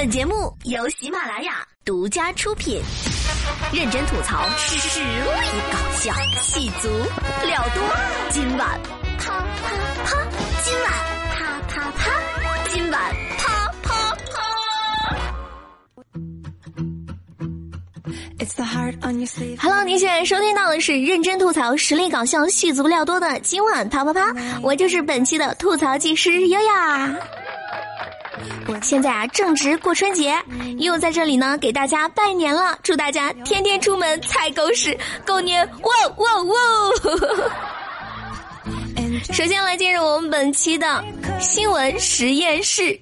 本节目由喜马拉雅独家出品，认真吐槽，实力搞笑，戏足料多。今晚啪啪啪，今晚啪啪啪，今晚啪啪啪。Hello，您现在收听到的是认真吐槽，实力搞笑，戏足料多的今晚啪啪啪，我就是本期的吐槽技师优雅。现在啊，正值过春节，又在这里呢，给大家拜年了，祝大家天天出门踩狗屎，狗年哇哇哇！首先来进入我们本期的新闻实验室。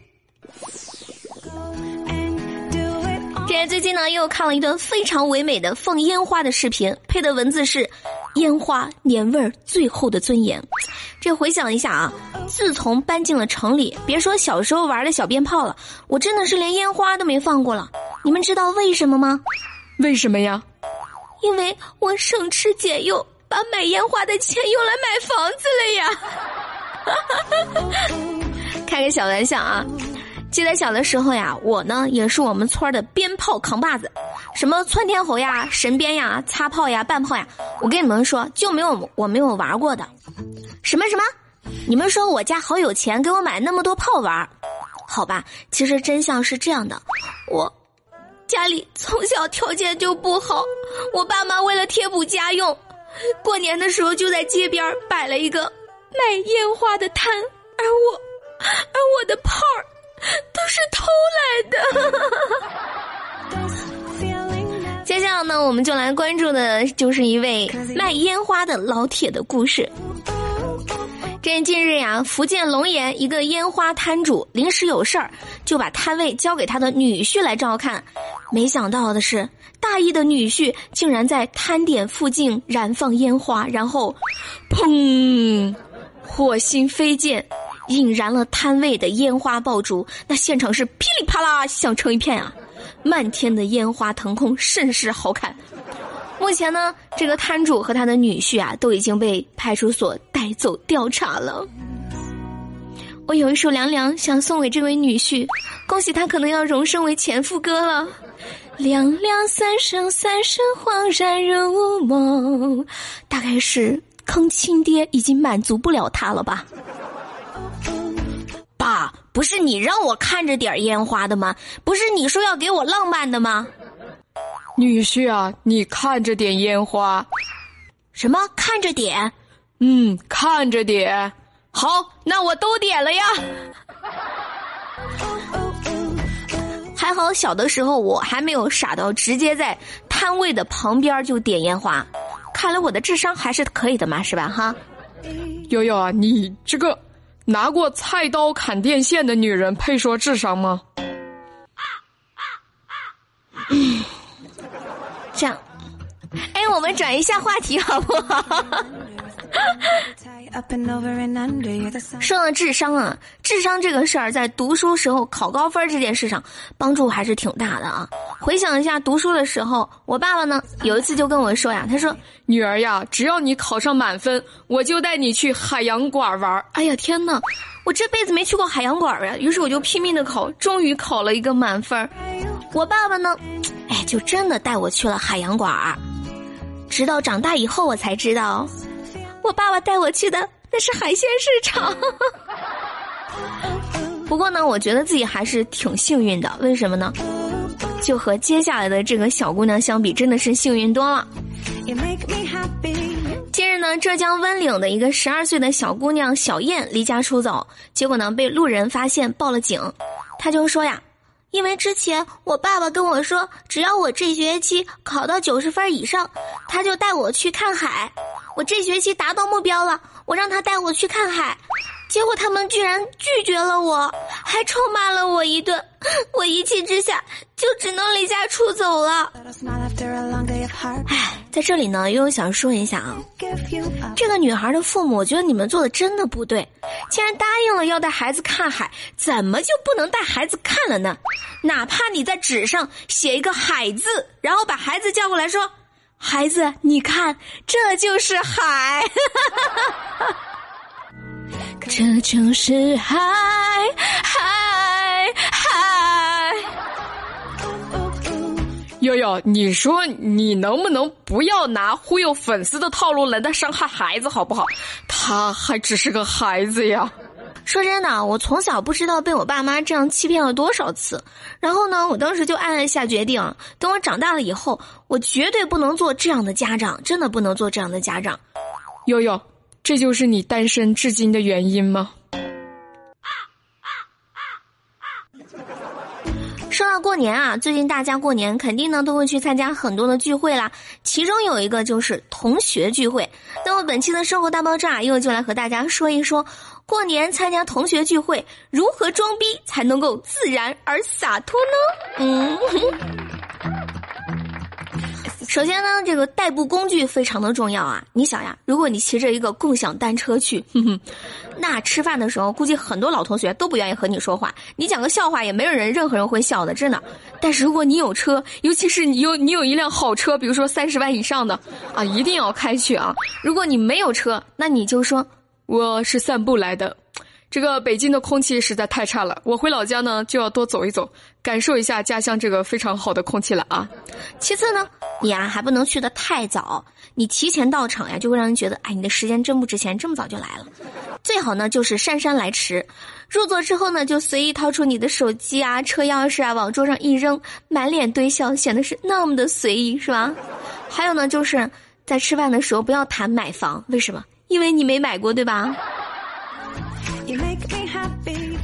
这最近呢，又看了一段非常唯美的放烟花的视频，配的文字是“烟花年味儿最后的尊严”。这回想一下啊，自从搬进了城里，别说小时候玩的小鞭炮了，我真的是连烟花都没放过了。你们知道为什么吗？为什么呀？因为我省吃俭用，把买烟花的钱用来买房子了呀。开个小玩笑啊。记得小的时候呀，我呢也是我们村的鞭炮扛把子，什么窜天猴呀、神鞭呀、擦炮呀、半炮呀，我跟你们说就没有我没有玩过的。什么什么？你们说我家好有钱，给我买那么多炮玩？好吧，其实真相是这样的，我家里从小条件就不好，我爸妈为了贴补家用，过年的时候就在街边摆了一个卖烟花的摊，而我，而我的炮儿。都是偷来的。接下来呢，我们就来关注的就是一位卖烟花的老铁的故事。这近日呀，福建龙岩一个烟花摊主临时有事儿，就把摊位交给他的女婿来照看。没想到的是，大意的女婿竟然在摊点附近燃放烟花，然后，砰，火星飞溅。引燃了摊位的烟花爆竹，那现场是噼里啪啦响成一片啊！漫天的烟花腾空，甚是好看。目前呢，这个摊主和他的女婿啊，都已经被派出所带走调查了。我有一首凉凉想送给这位女婿，恭喜他可能要荣升为前夫哥了。凉凉三生三世恍然如梦，大概是坑亲爹已经满足不了他了吧。爸，不是你让我看着点烟花的吗？不是你说要给我浪漫的吗？女婿啊，你看着点烟花。什么看着点？嗯，看着点。好，那我都点了呀。还好小的时候我还没有傻到直接在摊位的旁边就点烟花。看来我的智商还是可以的嘛，是吧？哈。悠悠啊，你这个。拿过菜刀砍电线的女人配说智商吗？这样，哎，我们转一下话题好不好？说到智商啊，智商这个事儿，在读书时候考高分这件事上，帮助还是挺大的啊。回想一下读书的时候，我爸爸呢有一次就跟我说呀，他说：“女儿呀，只要你考上满分，我就带你去海洋馆玩。”哎呀天呐，我这辈子没去过海洋馆呀，于是我就拼命的考，终于考了一个满分。我爸爸呢，哎，就真的带我去了海洋馆。直到长大以后，我才知道。我爸爸带我去的那是海鲜市场，不过呢，我觉得自己还是挺幸运的。为什么呢？就和接下来的这个小姑娘相比，真的是幸运多了。近日呢，浙江温岭的一个十二岁的小姑娘小燕离家出走，结果呢被路人发现报了警。她就说呀。因为之前我爸爸跟我说，只要我这学期考到九十分以上，他就带我去看海。我这学期达到目标了，我让他带我去看海，结果他们居然拒绝了我，还臭骂了我一顿。我一气之下就只能离家出走了。唉。在这里呢，悠悠想说一下啊，这个女孩的父母，我觉得你们做的真的不对。既然答应了要带孩子看海，怎么就不能带孩子看了呢？哪怕你在纸上写一个“海”字，然后把孩子叫过来说：“孩子，你看，这就是海，这就是海，海，海。”悠悠，你说你能不能不要拿忽悠粉丝的套路来在伤害孩子好不好？他还只是个孩子呀。说真的，我从小不知道被我爸妈这样欺骗了多少次，然后呢，我当时就暗暗下决定，等我长大了以后，我绝对不能做这样的家长，真的不能做这样的家长。悠悠，这就是你单身至今的原因吗？说到过年啊，最近大家过年肯定呢都会去参加很多的聚会啦，其中有一个就是同学聚会。那么本期的生活大爆炸又就来和大家说一说。过年参加同学聚会，如何装逼才能够自然而洒脱呢？嗯，首先呢，这个代步工具非常的重要啊。你想呀，如果你骑着一个共享单车去，哼哼，那吃饭的时候估计很多老同学都不愿意和你说话，你讲个笑话也没有人任何人会笑的，真的。但是如果你有车，尤其是你有你有一辆好车，比如说三十万以上的啊，一定要开去啊。如果你没有车，那你就说。我是散步来的，这个北京的空气实在太差了。我回老家呢，就要多走一走，感受一下家乡这个非常好的空气了啊。其次呢，你啊还不能去的太早，你提前到场呀，就会让人觉得，哎，你的时间真不值钱，这么早就来了。最好呢就是姗姗来迟，入座之后呢，就随意掏出你的手机啊、车钥匙啊，往桌上一扔，满脸堆笑，显得是那么的随意，是吧？还有呢，就是在吃饭的时候不要谈买房，为什么？因为你没买过，对吧？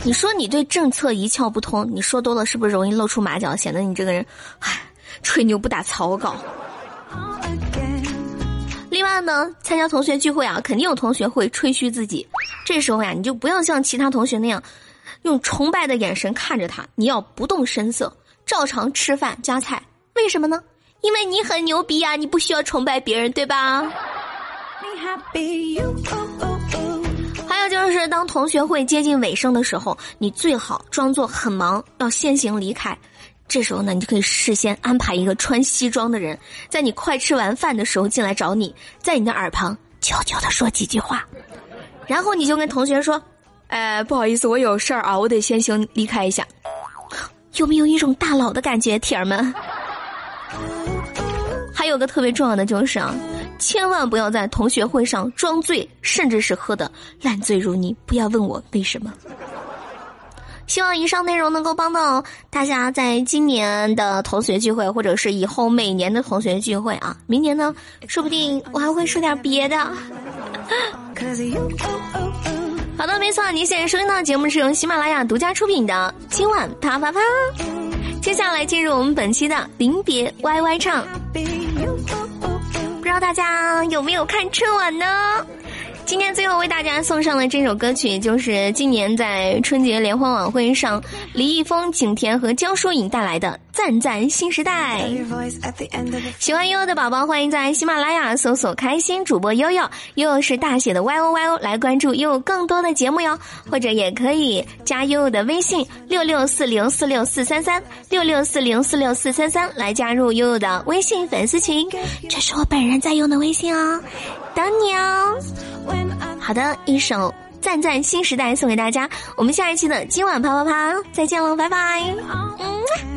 你说你对政策一窍不通，你说多了是不是容易露出马脚，显得你这个人，唉，吹牛不打草稿。另外呢，参加同学聚会啊，肯定有同学会吹嘘自己，这时候呀，你就不要像其他同学那样，用崇拜的眼神看着他，你要不动声色，照常吃饭夹菜。为什么呢？因为你很牛逼呀，你不需要崇拜别人，对吧？Happy you 还有就是，当同学会接近尾声的时候，你最好装作很忙，要先行离开。这时候呢，你就可以事先安排一个穿西装的人，在你快吃完饭的时候进来找你，在你的耳旁悄悄的说几句话，然后你就跟同学说：“呃，不好意思，我有事儿啊，我得先行离开一下。” 有没有一种大佬的感觉，铁儿们？还有个特别重要的就是啊。千万不要在同学会上装醉，甚至是喝的烂醉如泥。不要问我为什么。希望以上内容能够帮到大家，在今年的同学聚会，或者是以后每年的同学聚会啊。明年呢，说不定我还会说点别的。好的，没错，您现在收听到的节目是由喜马拉雅独家出品的《今晚啪啪啪》。接下来进入我们本期的临别 YY 唱。大家有没有看春晚呢？今天最后为大家送上的这首歌曲，就是今年在春节联欢晚会上，李易峰、景甜和江疏影带来的《赞赞新时代》。喜欢悠悠的宝宝，欢迎在喜马拉雅搜索“开心主播悠悠”，悠悠是大写的 Y O Y O，来关注悠悠更多的节目哟。或者也可以加悠悠的微信六六四零四六四三三六六四零四六四三三来加入悠悠的微信粉丝群，这是我本人在用的微信哦，等你哦。好的，一首《赞赞新时代》送给大家。我们下一期的今晚啪啪啪再见喽，拜拜。嗯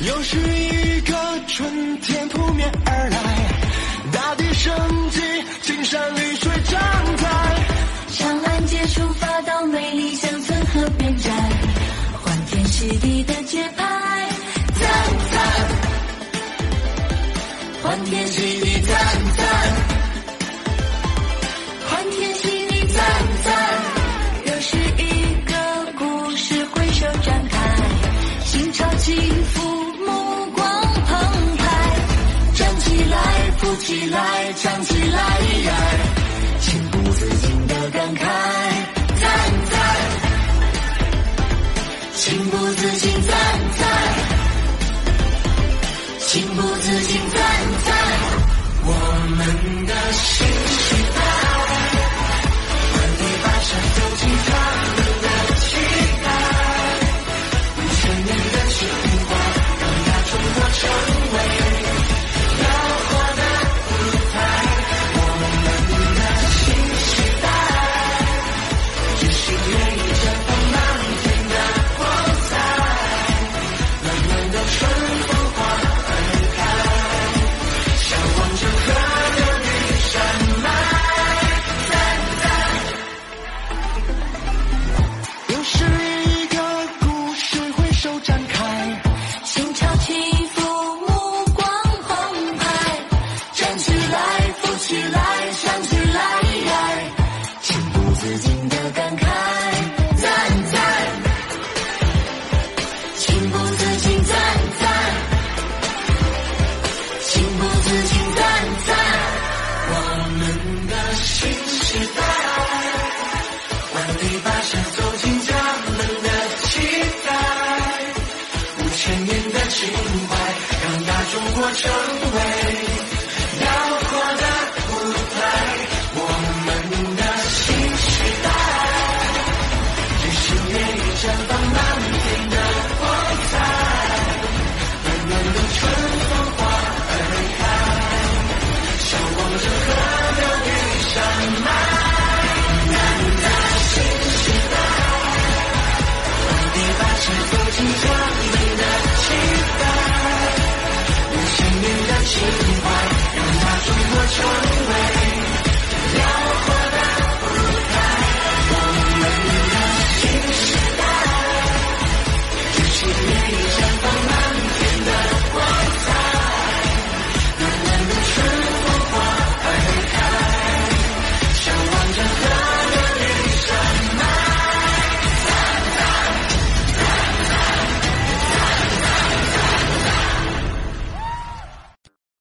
又是一个春天扑面而来大地生机青山绿水常在长安街出发到美丽乡村河边站欢天喜地的节拍赞赞欢天喜地赞赞。来，唱起来，情不自禁的感慨。赞赞，情不自禁赞赞，情不自禁赞。我们的你跋涉走进家门的期待，五千年的情怀，让大中国成为。